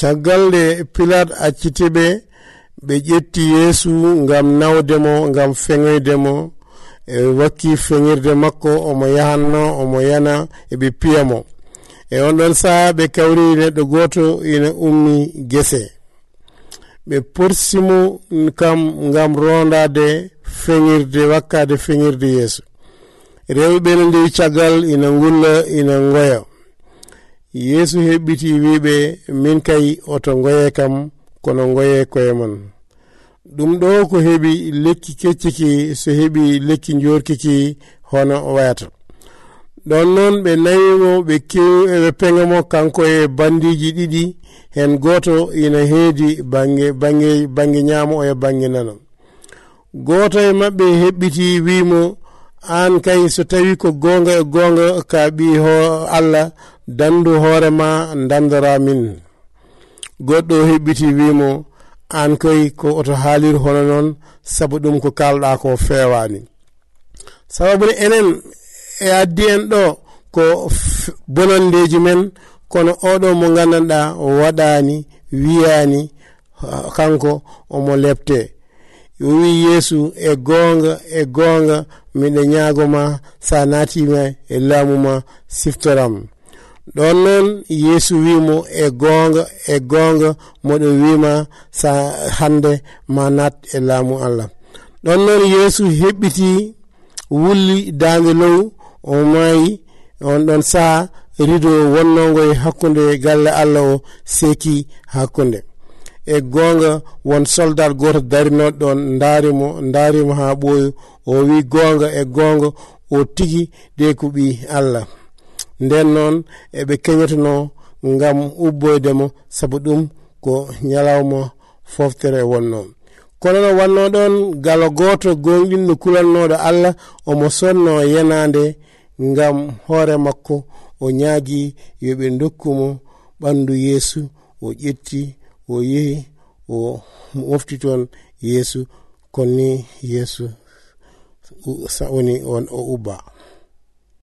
caggal nde pilat acciti ɓe ɓe ƴetti yeesu ngam nawdemo ngam feŋoydemo e wakki feŋirde makko omo yahanno omo yana eɓe piya mo. E on ɗon saha ɓe kawri neɗɗo goto ina ummi gese. Ɓe porsimo kam ngam rondade feŋirde wakkade feŋirde yeeso rewɓe no ndewi caggal ina ngulla ina ngoya. yeesu heɓɓiti wiɓe min kay oto ngoye kam kono ngoye koye mon ɗum ɗo ko heɓi lekki kecciki so heɓi lekki jorkiki hono wayata. Ɗon noon ɓe nawimo ɓe ɓe peŋamo kanko e bandiji ɗiɗi hen goto ina heedi bange bange bange ñaamo e bange nano. Goto e maɓɓe heɓɓiti wimo an kay so tawi ko gonga e gonga ka ɓi ho allah dandu hoorema dandora min. Goɗɗo heɓɓiti wimo an koy ko oto haalir hono noon saabu ɗum ko kalɗa ko fewani sababune enen e addi en ɗo ko bonandeji men kono oɗo mo gandanɗa waɗani wiyani kanko omo lebte o wi yeesu e gonga e gonga miɗe ñaagoma sa natima e laamuma siftoram. ɗon noon yeesu wimo e gonga e gonga moɗo wima sa hande ma nat e laamu allah. Ɗon noon yeesu heɓɓiti wulli dande low o mayi on ɗon saha rido wonnongo e hakkunde galle allah o seeki hakkunde. E gonga won soldat goto darinoɗo ɗon darimo darimo ha ɓooyo. O wi gonga e gonga o tigi de ko ɓi allah. nden noon eɓe keñotono ngam ubboydemo saabu ɗum ko ñalawma foftere wonno. Kono no wanno ɗon galo goto gonɗinno kulannoɗo allah omo sonno yenade ngam hoore makko o ñaagi yoɓe dokkumo ɓandu yeesu o ƴetti o yehi o mofti toon yeesu konni yeesu woni on o ubba.